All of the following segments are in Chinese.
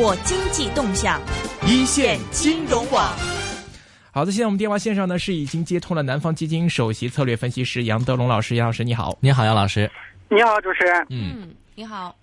握经济动向，一线金融网。好的，现在我们电话线上呢是已经接通了南方基金首席策略分析师杨德龙老师，杨老师你好，你好杨老师，你好主持人，嗯，你好。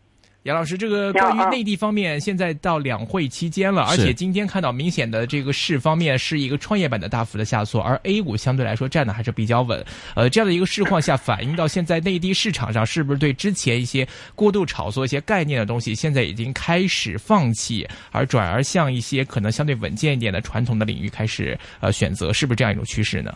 杨老师，这个关于内地方面，现在到两会期间了，而且今天看到明显的这个市方面是一个创业板的大幅的下挫，而 A 股相对来说站的还是比较稳。呃，这样的一个市况下，反映到现在内地市场上，是不是对之前一些过度炒作一些概念的东西，现在已经开始放弃，而转而向一些可能相对稳健一点的传统的领域开始呃选择，是不是这样一种趋势呢？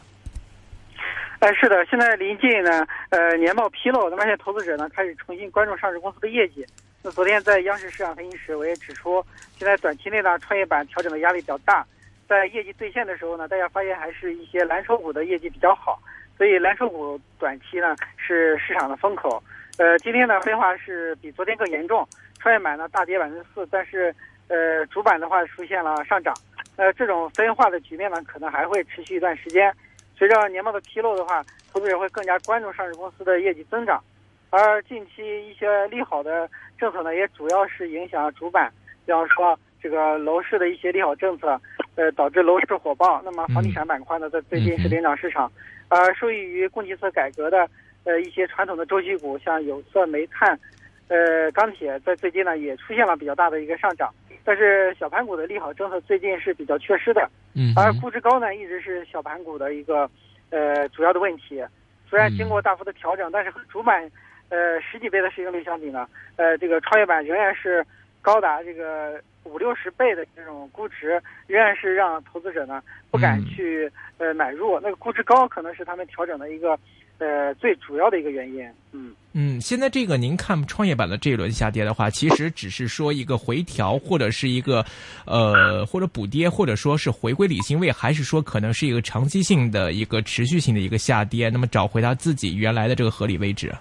哎，是的，现在临近呢，呃，年报披露，那么现在投资者呢开始重新关注上市公司的业绩。那昨天在央视市场分析时，我也指出，现在短期内呢，创业板调整的压力比较大，在业绩兑现的时候呢，大家发现还是一些蓝筹股的业绩比较好，所以蓝筹股短期呢是市场的风口。呃，今天呢分化是比昨天更严重，创业板呢大跌百分之四，但是呃主板的话出现了上涨。呃，这种分化的局面呢，可能还会持续一段时间。随着年报的披露的话，投资者会更加关注上市公司的业绩增长。而近期一些利好的政策呢，也主要是影响主板，比方说这个楼市的一些利好政策，呃，导致楼市火爆。那么房地产板块呢，在最近是领涨市场，而受益于供给侧改革的呃一些传统的周期股，像有色、煤炭、呃钢铁，在最近呢也出现了比较大的一个上涨。但是小盘股的利好政策最近是比较缺失的，而估值高呢，一直是小盘股的一个呃主要的问题。虽然经过大幅的调整，但是和主板。呃，十几倍的市盈率相比呢，呃，这个创业板仍然是高达这个五六十倍的这种估值，仍然是让投资者呢不敢去呃买入。那个估值高可能是他们调整的一个呃最主要的一个原因。嗯嗯，现在这个您看创业板的这一轮下跌的话，其实只是说一个回调，或者是一个呃或者补跌，或者说是回归理性位，还是说可能是一个长期性的一个持续性的一个下跌，那么找回它自己原来的这个合理位置。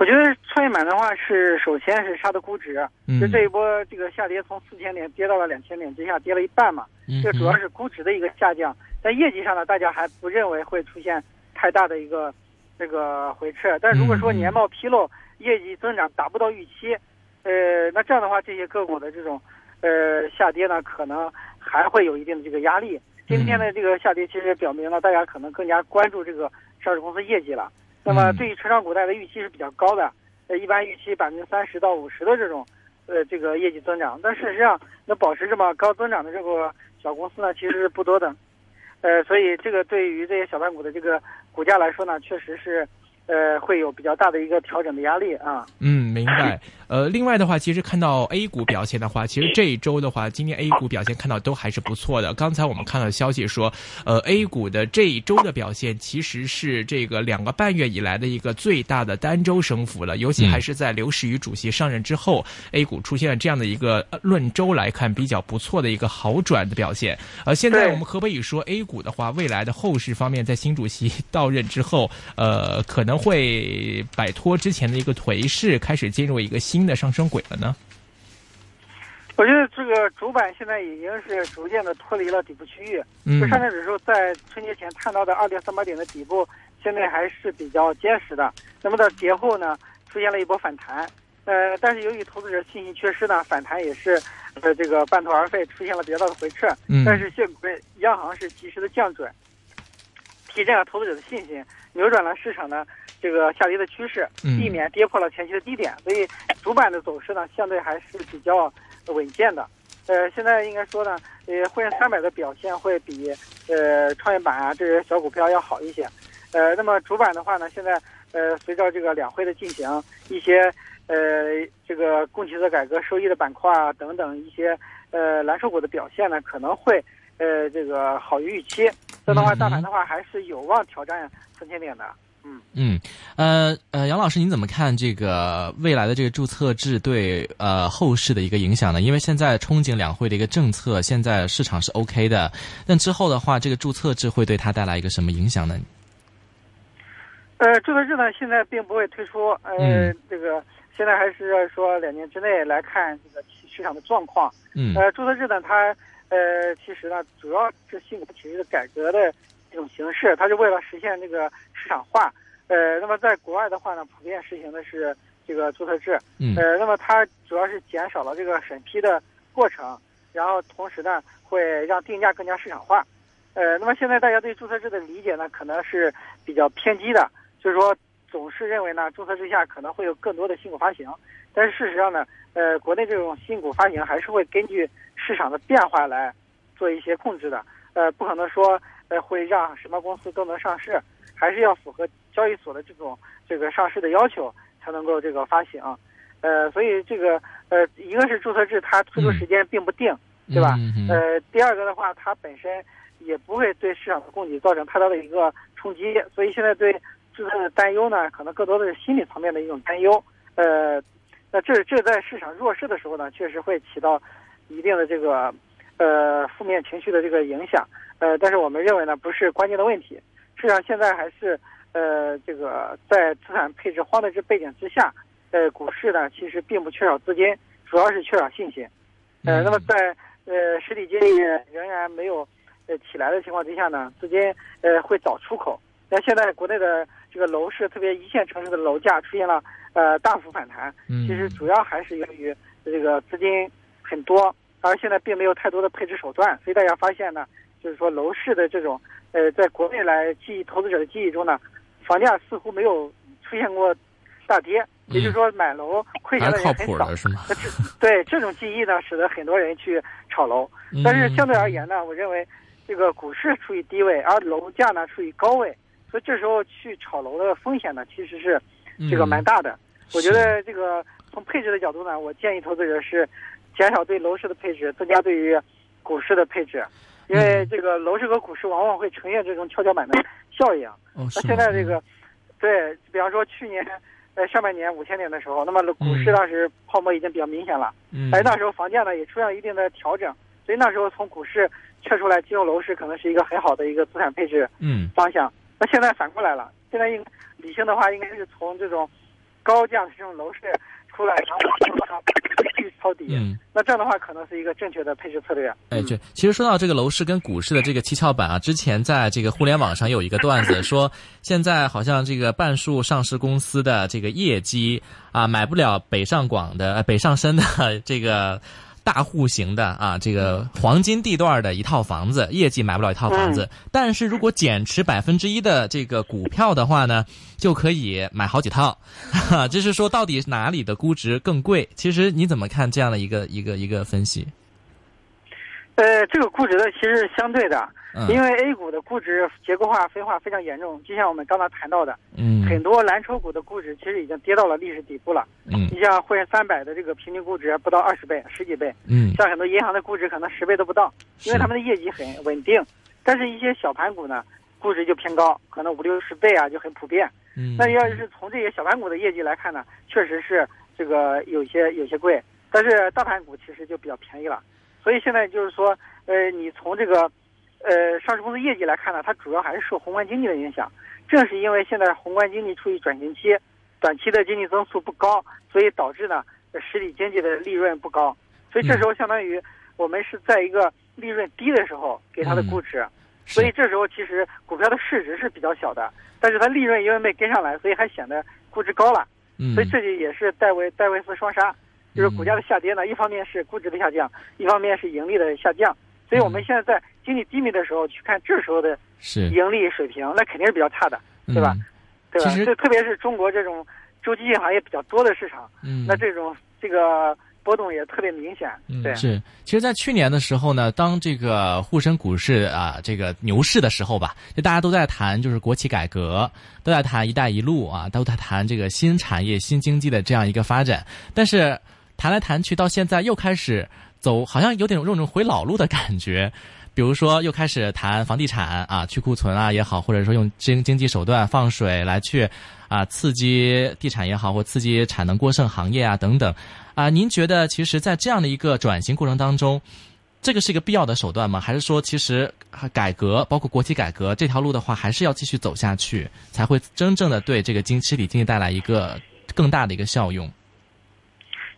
我觉得创业板的话是，首先是它的估值，就这一波这个下跌从四千点跌到了两千点之下，跌了一半嘛。这主要是估值的一个下降，在业绩上呢，大家还不认为会出现太大的一个这个回撤。但如果说年报披露业绩增长达不到预期，呃，那这样的话，这些个股的这种呃下跌呢，可能还会有一定的这个压力。今天的这个下跌其实表明了大家可能更加关注这个上市公司业绩了。那么对于成长股，大家的预期是比较高的，呃，一般预期百分之三十到五十的这种，呃，这个业绩增长。但事实上，能保持这么高增长的这个小公司呢，其实是不多的，呃，所以这个对于这些小盘股的这个股价来说呢，确实是。呃，会有比较大的一个调整的压力啊。嗯，明白。呃，另外的话，其实看到 A 股表现的话，其实这一周的话，今天 A 股表现看到都还是不错的。刚才我们看到消息说，呃，A 股的这一周的表现其实是这个两个半月以来的一个最大的单周升幅了。尤其还是在刘士余主席上任之后，A 股出现了这样的一个论周来看比较不错的一个好转的表现。呃，现在我们可不可以说 A 股的话，未来的后市方面，在新主席到任之后，呃，可能。会摆脱之前的一个颓势，开始进入一个新的上升轨了呢？我觉得这个主板现在已经是逐渐的脱离了底部区域。就上证指数在春节前探到的二点三八点的底部，现在还是比较坚实的。那么到节后呢，出现了一波反弹。呃，但是由于投资者信心缺失呢，反弹也是呃这个半途而废，出现了比较大的回撤。嗯但是现央行是及时的降准，提振了投资者的信心，扭转了市场的。这个下跌的趋势，避免跌破了前期的低点，所以主板的走势呢，相对还是比较稳健的。呃，现在应该说呢，呃，沪深三百的表现会比呃创业板啊这些小股票要好一些。呃，那么主板的话呢，现在呃随着这个两会的进行，一些呃这个供给侧改革收益的板块啊等等一些呃蓝筹股的表现呢，可能会呃这个好于预期。这样的话，大盘的话还是有望挑战三千点的。嗯嗯，呃呃，杨老师，您怎么看这个未来的这个注册制对呃后市的一个影响呢？因为现在憧憬两会的一个政策，现在市场是 OK 的，但之后的话，这个注册制会对它带来一个什么影响呢？呃，注册制呢，现在并不会推出，呃，这个现在还是说两年之内来看这个市场的状况。嗯，呃，注册制呢，它呃其实呢，主要是信托体系的改革的。这种形式，它是为了实现这个市场化。呃，那么在国外的话呢，普遍实行的是这个注册制，嗯呃，那么它主要是减少了这个审批的过程，然后同时呢会让定价更加市场化。呃，那么现在大家对注册制的理解呢，可能是比较偏激的，就是说总是认为呢，注册制下可能会有更多的新股发行，但是事实上呢，呃，国内这种新股发行还是会根据市场的变化来做一些控制的，呃，不可能说呃会让什么公司都能上市，还是要符合交易所的这种这个上市的要求才能够这个发行，呃，所以这个呃，一个是注册制它推出时间并不定，对吧？呃，第二个的话，它本身也不会对市场的供给造成太大的一个冲击，所以现在对注册的担忧呢，可能更多的是心理层面的一种担忧。呃，那这这在市场弱势的时候呢，确实会起到一定的这个呃负面情绪的这个影响。呃，但是我们认为呢，不是关键的问题。实际上现在还是呃这个在资产配置荒的这背景之下，呃，股市呢其实并不缺少资金，主要是缺少信心。呃，嗯那么在呃实体经济仍然没有呃起来的情况之下呢，资金呃会找出口。那现在国内的这个楼市，特别一线城市的楼价出现了呃大幅反弹，嗯其实主要还是由于这个资金很多，而现在并没有太多的配置手段，所以大家发现呢，就是说楼市的这种呃在国内来记忆投资者的记忆中呢，房价似乎没有出现过大跌，也就是说买楼亏钱的人很少。是吗？对这种记忆呢，使得很多人去炒楼。嗯但是相对而言呢，我认为这个股市处于低位，而楼价呢处于高位，所以这时候去炒楼的风险呢，其实是这个蛮大的。我觉得这个从配置的角度呢，我建议投资者是减少对楼市的配置，增加对于股市的配置，因为这个楼市和股市往往会呈现这种跷跷板的效应。哦，那现在这个，对比方说去年呃上半年五千点的时候，那么股市嗯当时泡沫已经比较明显了。嗯哎，那时候房价呢也出现了一定的调整，所以那时候从股市撤出来进入楼市，可能是一个很好的一个资产配置嗯方向。那现在反过来了，现在应理性的话，应该是从这种高价的这种楼市出来，然后去抄底。嗯。那这样的话，可能是一个正确的配置策略。哎，嗯对，其实说到这个楼市跟股市的这个蹊跷板啊，之前在这个互联网上有一个段子说，现在好像这个半数上市公司的这个业绩啊，买不了北上广的、呃、北上深的这个大户型的啊，这个黄金地段的一套房子，业绩买不了一套房子，但是如果减持百分之一的这个股票的话呢，就可以买好几套。哈，就是说到底哪里的估值更贵？其实你怎么看这样的一个一个一个分析？呃，这个估值呢其实是相对的，嗯因为 A 股的估值结构化分化非常严重，就像我们刚才谈到的，嗯很多蓝筹股的估值其实已经跌到了历史底部了。嗯你像沪深三百的这个平均估值不到二十倍、十几倍，嗯像很多银行的估值可能十倍都不到，因为他们的业绩很稳定。但是，一些小盘股呢，估值就偏高，可能五六十倍啊，就很普遍。嗯，那要是从这些小盘股的业绩来看呢，确实是这个有些有些贵，但是大盘股其实就比较便宜了。所以现在就是说，呃，你从这个呃上市公司业绩来看呢，它主要还是受宏观经济的影响。正是因为现在宏观经济处于转型期，短期的经济增速不高，所以导致呢呃实体经济的利润不高。所以这时候相当于我们是在一个利润低的时候给它的估值。所以这时候其实股票的市值是比较小的，但是它利润因为没跟上来，所以还显得估值高了。嗯所以这就也是戴维戴维斯双杀，就是股价的下跌呢，一方面是估值的下降，一方面是盈利的下降。所以我们现在在经济低迷的时候去看这时候的是盈利水平，那肯定是比较差的，对吧？嗯对吧？其实特别是中国这种周期性行业比较多的市场，嗯，那这种这个波动也特别明显。对，是，其实，在去年的时候呢，当这个沪深股市啊、这个牛市的时候吧，就大家都在谈就是国企改革，都在谈“一带一路”啊，都在谈这个新产业、新经济的这样一个发展。但是谈来谈去，到现在又开始走，好像有点有种回老路的感觉。比如说，又开始谈房地产啊，去库存啊也好，或者说用经经济手段放水来去啊刺激地产也好，或刺激产能过剩行业啊等等啊。您觉得，其实，在这样的一个转型过程当中，这个是一个必要的手段吗？还是说，其实改革，包括国企改革这条路的话，还是要继续走下去，才会真正的对这个经实体经济带来一个更大的一个效用？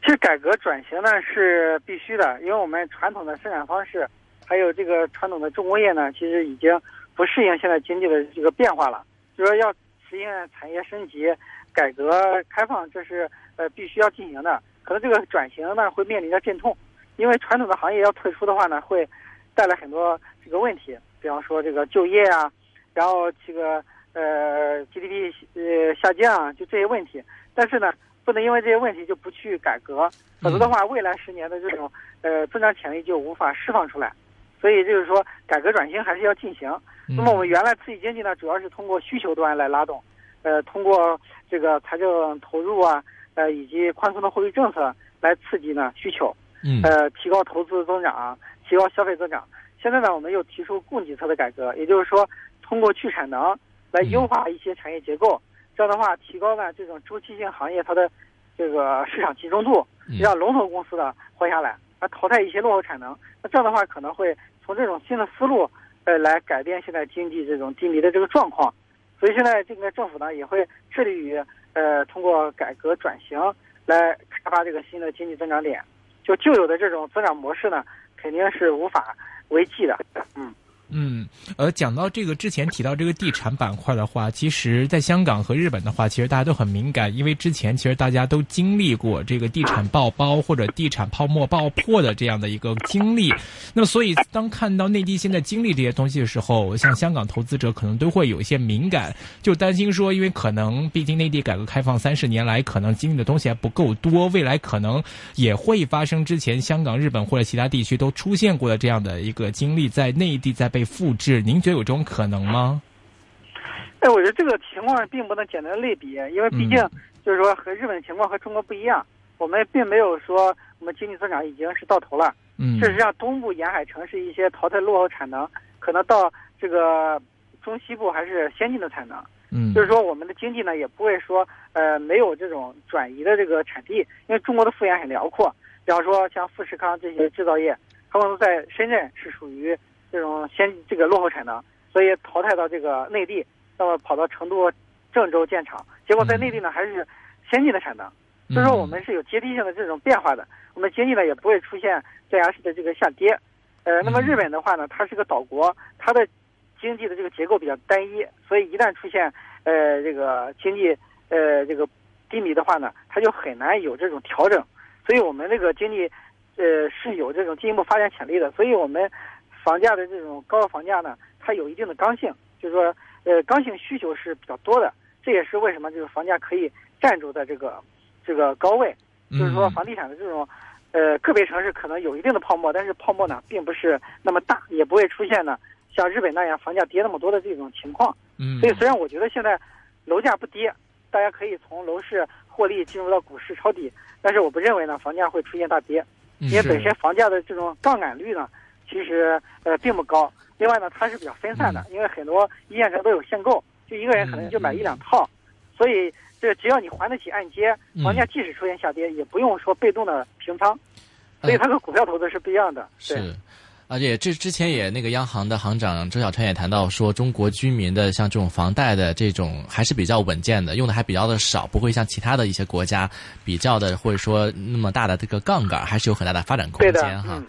其实改革转型呢是必须的，因为我们传统的生产方式，还有这个传统的重工业呢，其实已经不适应现在经济的这个变化了。就说要实现产业升级、改革开放，这是呃必须要进行的。可能这个转型呢会面临着阵痛，因为传统的行业要退出的话呢，会带来很多这个问题，比方说这个就业啊，然后这个呃 GDP 呃下降啊，就这些问题。但是呢，不能因为这些问题就不去改革，否则的话，未来十年的这种呃增长潜力就无法释放出来。所以就是说，改革转型还是要进行。那么我们原来刺激经济呢，主要是通过需求端来拉动，呃，通过这个财政投入啊，呃，以及宽松的货币政策来刺激呢需求，呃，提高投资增长，提高消费增长。现在呢，我们又提出供给侧的改革，也就是说，通过去产能来优化一些产业结构，这样的话，提高呢这种周期性行业它的这个市场集中度，让龙头公司呢活下来，而淘汰一些落后产能。那这样的话，可能会从这种新的思路，呃，来改变现在经济这种低迷的这个状况。所以现在这个政府呢，也会致力于呃，通过改革转型来开发这个新的经济增长点。就旧有的这种增长模式呢，肯定是无法。为继的，嗯嗯，呃，讲到这个之前提到这个地产板块的话，其实，在香港和日本的话，其实大家都很敏感，因为之前其实大家都经历过这个地产爆包或者地产泡沫爆破的这样的一个经历。那么，所以当看到内地现在经历这些东西的时候，像香港投资者可能都会有一些敏感，就担心说，因为可能毕竟内地改革开放三十年来，可能经历的东西还不够多，未来可能也会发生之前香港、日本或者其他地区都出现过的这样的一个经历，在内地在被。复制，您觉得有这种可能吗？哎，我觉得这个情况并不能简单类比，因为毕竟就是说和日本的情况和中国不一样，我们并没有说我们经济增长已经是到头了。嗯，事实上，东部沿海城市一些淘汰落后产能，可能到这个中西部还是先进的产能。嗯，就是说我们的经济呢也不会说呃没有这种转移的这个产地，因为中国的幅员很辽阔。比方说像富士康这些制造业，他们在深圳是属于。这种先这个落后产能，所以淘汰到这个内地，那么跑到成都、郑州建厂，结果在内地呢还是先进的产能，所以说我们是有阶梯性的这种变化的，我们经济呢也不会出现断崖式的这个下跌。呃，那么日本的话呢，它是个岛国，它的经济的这个结构比较单一，所以一旦出现呃这个经济呃这个低迷的话呢，它就很难有这种调整。所以我们这个经济呃是有这种进一步发展潜力的，所以我们。房价的这种高房价呢，它有一定的刚性，就是说，呃，刚性需求是比较多的，这也是为什么这个房价可以站住在这个这个高位。就是说，房地产的这种，呃，个别城市可能有一定的泡沫，但是泡沫呢，并不是那么大，也不会出现呢像日本那样房价跌那么多的这种情况。嗯。所以，虽然我觉得现在楼价不跌，大家可以从楼市获利进入到股市抄底，但是我不认为呢房价会出现大跌，因为本身房价的这种杠杆率呢。其实呃并不高，另外呢它是比较分散的，因为很多一线城都有限购，就一个人可能就买一两套，所以这只要你还得起按揭，房价即使出现下跌，也不用说被动的平仓，所以它和股票投资是不一样的。是，而且这之前也那个央行的行长周小川也谈到说，中国居民的像这种房贷的这种还是比较稳健的，用的还比较的少，不会像其他的一些国家比较的或者说那么大的这个杠杆，还是有很大的发展空间哈。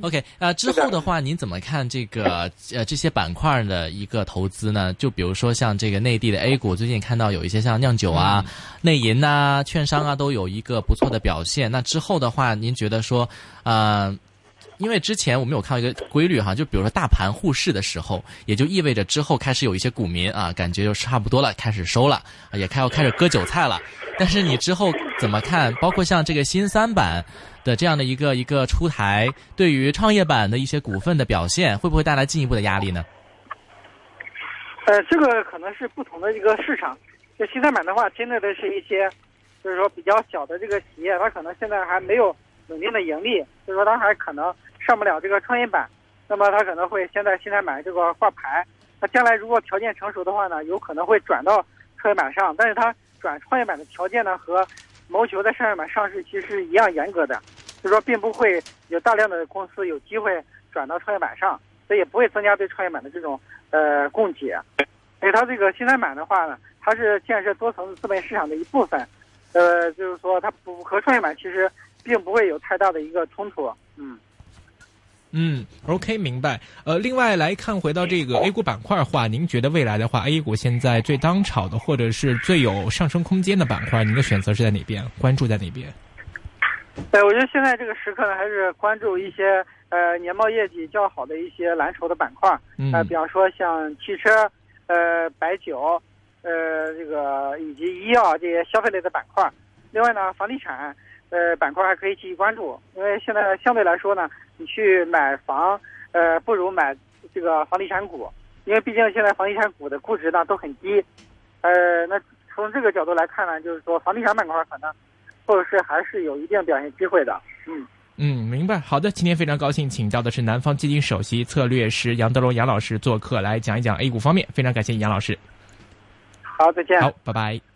OK，呃，之后的话，您怎么看这个呃这些板块的一个投资呢？就比如说像这个内地的 A 股，最近看到有一些像酿酒啊、内银呐、券商啊，都有一个不错的表现。那之后的话，您觉得说，呃，因为之前我们有看到一个规律哈，就比如说大盘护市的时候，也就意味着之后开始有一些股民啊，感觉就差不多了，开始收了，也开要开始割韭菜了。但是你之后怎么看？包括像这个新三板。的这样的一个一个出台，对于创业板的一些股份的表现，会不会带来进一步的压力呢？呃，这个可能是不同的一个市场。就新三板的话，针对的是一些，就是说比较小的这个企业，它可能现在还没有稳定的盈利，就是说它还可能上不了这个创业板。那么它可能会先在新三板这个挂牌。那将来如果条件成熟的话呢，有可能会转到创业板上。但是它转创业板的条件呢和谋求在创业板上市其实是一样严格的，就是说并不会有大量的公司有机会转到创业板上，所以也不会增加对创业板的这种呃供给。所以它这个新三板的话呢，它是建设多层次资本市场的一部分，呃，就是说它不和创业板其实并不会有太大的一个冲突。嗯。嗯，OK，明白。呃，另外来看，回到这个 A 股板块的话，您觉得未来的话，A 股现在最当炒的，或者是最有上升空间的板块，您的选择是在哪边？关注在哪边？对，我觉得现在这个时刻呢，还是关注一些呃年报业绩较好的一些蓝筹的板块，嗯呃，比方说像汽车、呃白酒、呃这个以及医药这些消费类的板块。另外呢，房地产呃板块还可以继续关注，因为现在相对来说呢，你去买房呃不如买这个房地产股，因为毕竟现在房地产股的估值呢都很低。呃，那从这个角度来看呢，就是说房地产板块可能后市还是有一定表现机会的。嗯。嗯，明白。好的，今天非常高兴请到的是南方基金首席策略师杨德龙杨老师做客来讲一讲 A 股方面，非常感谢杨老师。好，再见。好，拜拜。